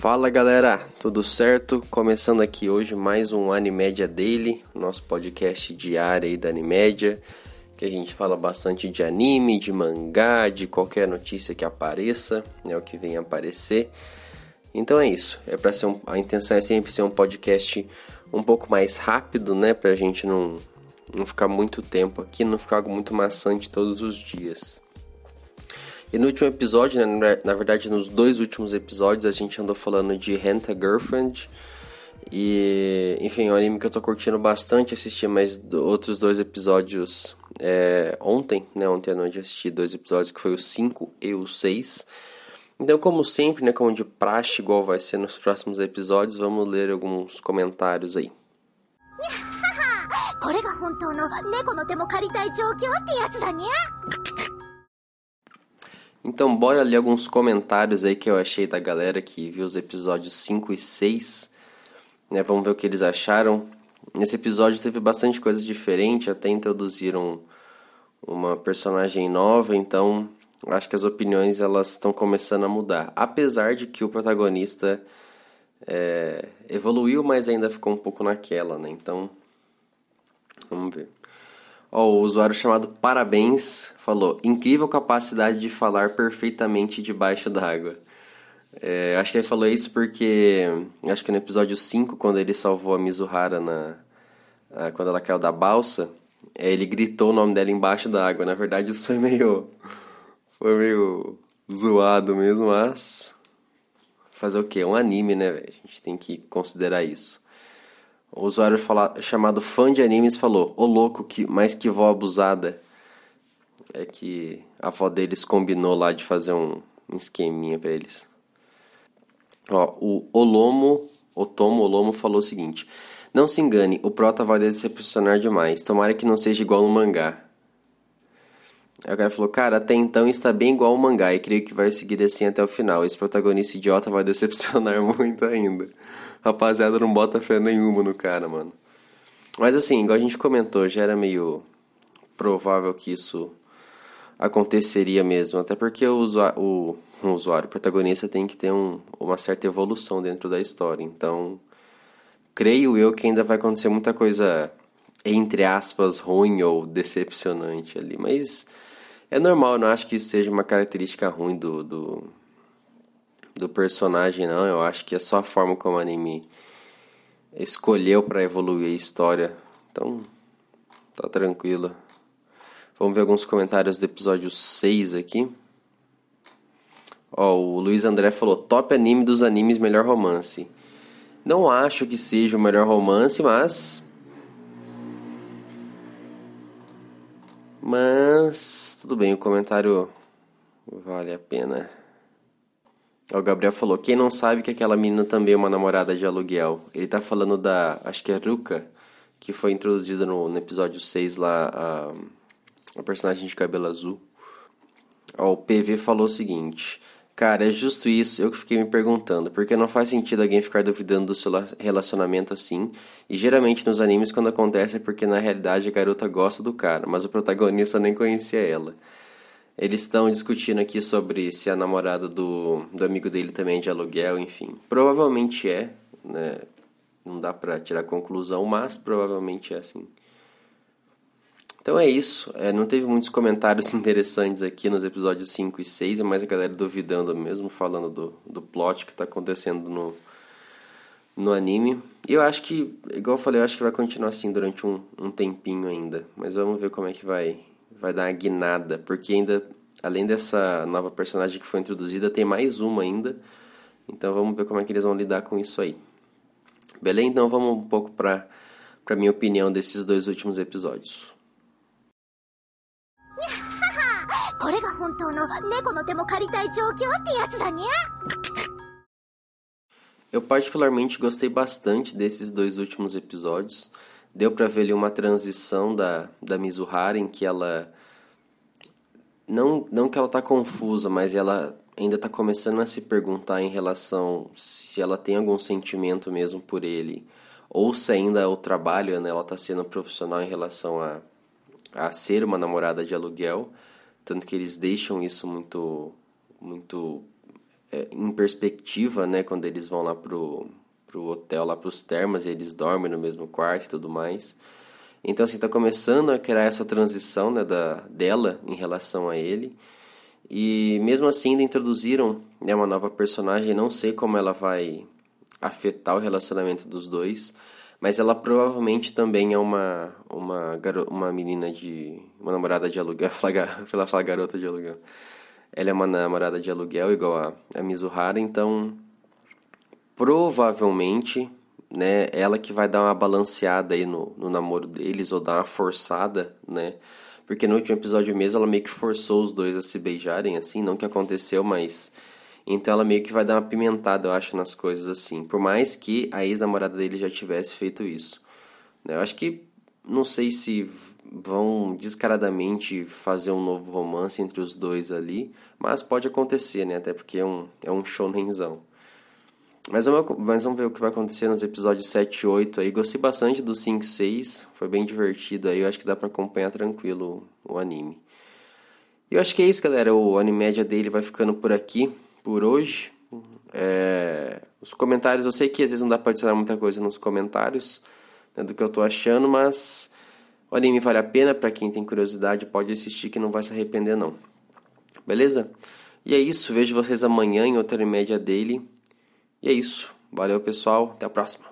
Fala galera, tudo certo? Começando aqui hoje mais um Animédia Daily, nosso podcast diário aí da Animédia, que a gente fala bastante de anime, de mangá, de qualquer notícia que apareça, é o que vem aparecer. Então é isso, é para ser um, a intenção é sempre ser um podcast um pouco mais rápido, né, pra gente não não ficar muito tempo aqui, não ficar algo muito maçante todos os dias. E no último episódio, né, na verdade nos dois últimos episódios, a gente andou falando de Renta Girlfriend. E, enfim, é um anime que eu tô curtindo bastante. Assisti mais outros dois episódios é, ontem, né? Ontem à noite assisti dois episódios, que foi o 5 e o 6. Então, como sempre, né? Como de praxe, igual vai ser nos próximos episódios, vamos ler alguns comentários aí. これが本当の猫の手も借りたい状況ってやつだにゃ então, bora ler alguns comentários aí que eu achei da galera que viu os episódios 5 e 6. Né? Vamos ver o que eles acharam. Nesse episódio teve bastante coisa diferente, até introduziram uma personagem nova, então acho que as opiniões elas estão começando a mudar. Apesar de que o protagonista é, evoluiu, mas ainda ficou um pouco naquela, né? Então, vamos ver. Ó, o usuário chamado Parabéns falou: incrível capacidade de falar perfeitamente debaixo d'água. É, acho que ele falou isso porque acho que no episódio 5, quando ele salvou a Mizuhara na, quando ela caiu da balsa, é, ele gritou o nome dela embaixo da água. Na verdade, isso foi meio foi meio zoado mesmo, mas fazer o quê? Um anime, né, véio? A gente tem que considerar isso. O usuário fala, chamado fã de animes falou: Ô louco, que, mas que vó abusada. É que a avó deles combinou lá de fazer um, um esqueminha para eles. Ó, o Olomo, Otomo Olomo falou o seguinte: Não se engane, o prota vai decepcionar demais. Tomara que não seja igual no mangá. Aí o cara falou: Cara, até então está bem igual ao mangá e creio que vai seguir assim até o final. Esse protagonista idiota vai decepcionar muito ainda rapaziada não bota fé nenhuma no cara, mano. Mas assim, igual a gente comentou, já era meio provável que isso aconteceria mesmo. Até porque o, usuário, o, o usuário, o protagonista, tem que ter um, uma certa evolução dentro da história. Então, creio eu que ainda vai acontecer muita coisa, entre aspas, ruim ou decepcionante ali. Mas é normal, não acho que isso seja uma característica ruim do, do do personagem, não. Eu acho que é só a forma como o anime escolheu para evoluir a história. Então, tá tranquilo. Vamos ver alguns comentários do episódio 6 aqui. Ó, o Luiz André falou: top anime dos animes, melhor romance. Não acho que seja o melhor romance, mas. Mas. Tudo bem, o comentário vale a pena. O Gabriel falou: quem não sabe que aquela menina também é uma namorada de aluguel? Ele tá falando da. Acho que é Ruka, que foi introduzida no, no episódio 6 lá, a, a personagem de cabelo azul. Ó, o PV falou o seguinte: Cara, é justo isso, eu que fiquei me perguntando, porque não faz sentido alguém ficar duvidando do seu relacionamento assim, e geralmente nos animes quando acontece é porque na realidade a garota gosta do cara, mas o protagonista nem conhecia ela. Eles estão discutindo aqui sobre se a namorada do, do amigo dele também é de aluguel, enfim. Provavelmente é, né? Não dá pra tirar conclusão, mas provavelmente é assim. Então é isso. É, não teve muitos comentários interessantes aqui nos episódios 5 e 6, é mais a galera duvidando mesmo, falando do, do plot que tá acontecendo no, no anime. E eu acho que, igual eu falei, eu acho que vai continuar assim durante um, um tempinho ainda. Mas vamos ver como é que vai, vai dar uma guinada, porque ainda, além dessa nova personagem que foi introduzida, tem mais uma ainda. Então vamos ver como é que eles vão lidar com isso aí. Beleza? Então vamos um pouco para para minha opinião desses dois últimos episódios. Eu particularmente gostei bastante desses dois últimos episódios deu para ver ali uma transição da, da Mizuhara em que ela não não que ela tá confusa, mas ela ainda tá começando a se perguntar em relação se ela tem algum sentimento mesmo por ele ou se ainda o trabalho, né, ela tá sendo profissional em relação a a ser uma namorada de aluguel, tanto que eles deixam isso muito muito é, em perspectiva, né? Quando eles vão lá pro, pro hotel, lá pros termas, e eles dormem no mesmo quarto e tudo mais. Então, assim, tá começando a criar essa transição, né, da, dela em relação a ele. E mesmo assim ainda introduziram né, uma nova personagem, não sei como ela vai afetar o relacionamento dos dois, mas ela provavelmente também é uma uma garo uma menina de uma namorada de aluguel, pela garota de aluguel. Ela é uma namorada de aluguel igual a, a Mizuhara, então provavelmente, né, ela que vai dar uma balanceada aí no, no namoro deles ou dar uma forçada, né? Porque no último episódio mesmo ela meio que forçou os dois a se beijarem assim, não que aconteceu, mas então ela meio que vai dar uma pimentada, eu acho, nas coisas assim. Por mais que a ex-namorada dele já tivesse feito isso. Né? Eu acho que não sei se vão descaradamente fazer um novo romance entre os dois ali, mas pode acontecer, né? Até porque é um, é um shonenzão. Mas vamos, mas vamos ver o que vai acontecer nos episódios 7 e 8 aí. Gostei bastante do 5 e 6, foi bem divertido aí. Eu acho que dá para acompanhar tranquilo o, anime. E eu acho que é isso, galera. O Animédia dele vai ficando por aqui por hoje. É, os comentários, eu sei que às vezes não dá para adicionar muita coisa nos comentários né, do que eu tô achando, mas o anime vale a pena para quem tem curiosidade, pode assistir que não vai se arrepender não. Beleza? E é isso, vejo vocês amanhã em outra média dele. E é isso. Valeu, pessoal. Até a próxima.